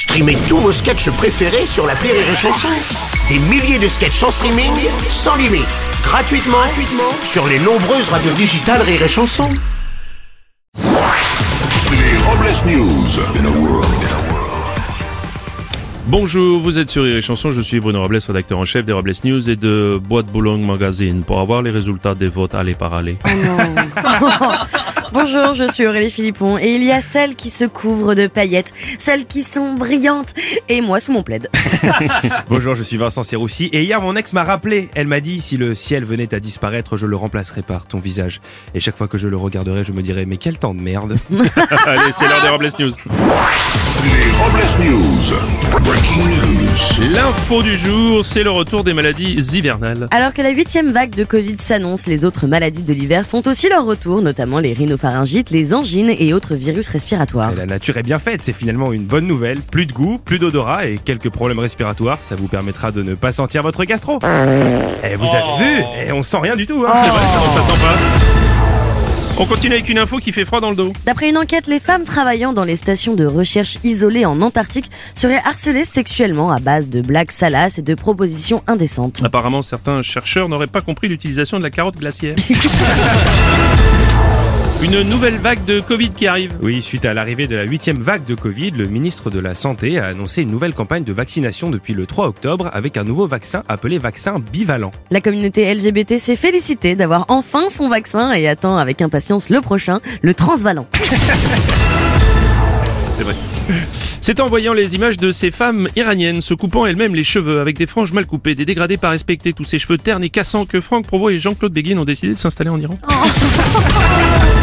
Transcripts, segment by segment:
Streamez tous vos sketchs préférés sur la Rire et Chanson. Des milliers de sketchs en streaming, sans limite, gratuitement, gratuitement sur les nombreuses radios digitales Rire et Chanson. Les Robles News. Bonjour, vous êtes sur Rire et Chanson, je suis Bruno Robles, rédacteur en chef des Robles News et de Boîte Boulogne Magazine. Pour avoir les résultats des votes, allez par aller. Bonjour, je suis Aurélie Philippon et il y a celles qui se couvrent de paillettes, celles qui sont brillantes et moi sous mon plaid. Bonjour, je suis Vincent Serroussi et hier mon ex m'a rappelé. Elle m'a dit si le ciel venait à disparaître, je le remplacerai par ton visage. Et chaque fois que je le regarderai, je me dirai mais quel temps de merde. allez, c'est l'heure des Robles News. Les Robles News. Breaking news. L'info du jour, c'est le retour des maladies hivernales. Alors que la huitième vague de Covid s'annonce, les autres maladies de l'hiver font aussi leur retour, notamment les rhinopharyngites, les angines et autres virus respiratoires. Et la nature est bien faite, c'est finalement une bonne nouvelle. Plus de goût, plus d'odorat et quelques problèmes respiratoires. Ça vous permettra de ne pas sentir votre gastro. Et vous avez vu Et on sent rien du tout. Hein C'est vrai, ça sent pas. On continue avec une info qui fait froid dans le dos. D'après une enquête, les femmes travaillant dans les stations de recherche isolées en Antarctique seraient harcelées sexuellement à base de blagues salaces et de propositions indécentes. Apparemment, certains chercheurs n'auraient pas compris l'utilisation de la carotte glaciaire. Une nouvelle vague de Covid qui arrive. Oui, suite à l'arrivée de la huitième vague de Covid, le ministre de la Santé a annoncé une nouvelle campagne de vaccination depuis le 3 octobre avec un nouveau vaccin appelé vaccin bivalent. La communauté LGBT s'est félicitée d'avoir enfin son vaccin et attend avec impatience le prochain, le transvalent. C'est vrai. C'est en voyant les images de ces femmes iraniennes se coupant elles-mêmes les cheveux avec des franges mal coupées, des dégradés pas respectés, tous ces cheveux ternes et cassants que Franck Provost et Jean-Claude Béguin ont décidé de s'installer en Iran. On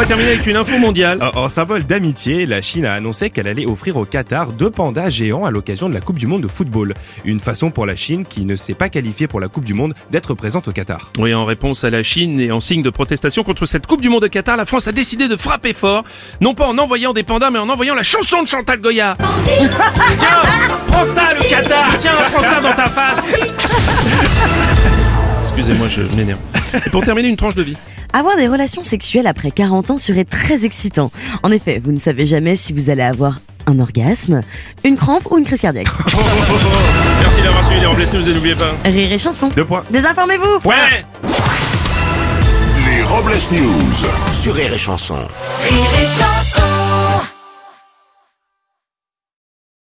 va terminer avec une info mondiale. En, en symbole d'amitié, la Chine a annoncé qu'elle allait offrir au Qatar deux pandas géants à l'occasion de la Coupe du Monde de football. Une façon pour la Chine, qui ne s'est pas qualifiée pour la Coupe du Monde, d'être présente au Qatar. Oui, en réponse à la Chine et en signe de protestation contre cette Coupe du Monde de Qatar, la France a décidé de frapper fort, non pas en envoyant des pandas, mais en envoyant la chanson de Chantal Goya. Tiens, prends ça le Qatar, tiens, prends ça dans ta face. Excusez-moi, je m'énerve. Et pour terminer, une tranche de vie. Avoir des relations sexuelles après 40 ans serait très excitant. En effet, vous ne savez jamais si vous allez avoir un orgasme, une crampe ou une crise cardiaque. Merci d'avoir suivi les Robles News et n'oubliez pas. Rire et chanson. Deux points. Désinformez-vous Ouais Les Robles News. Sur Rire et Chanson. Rire et chanson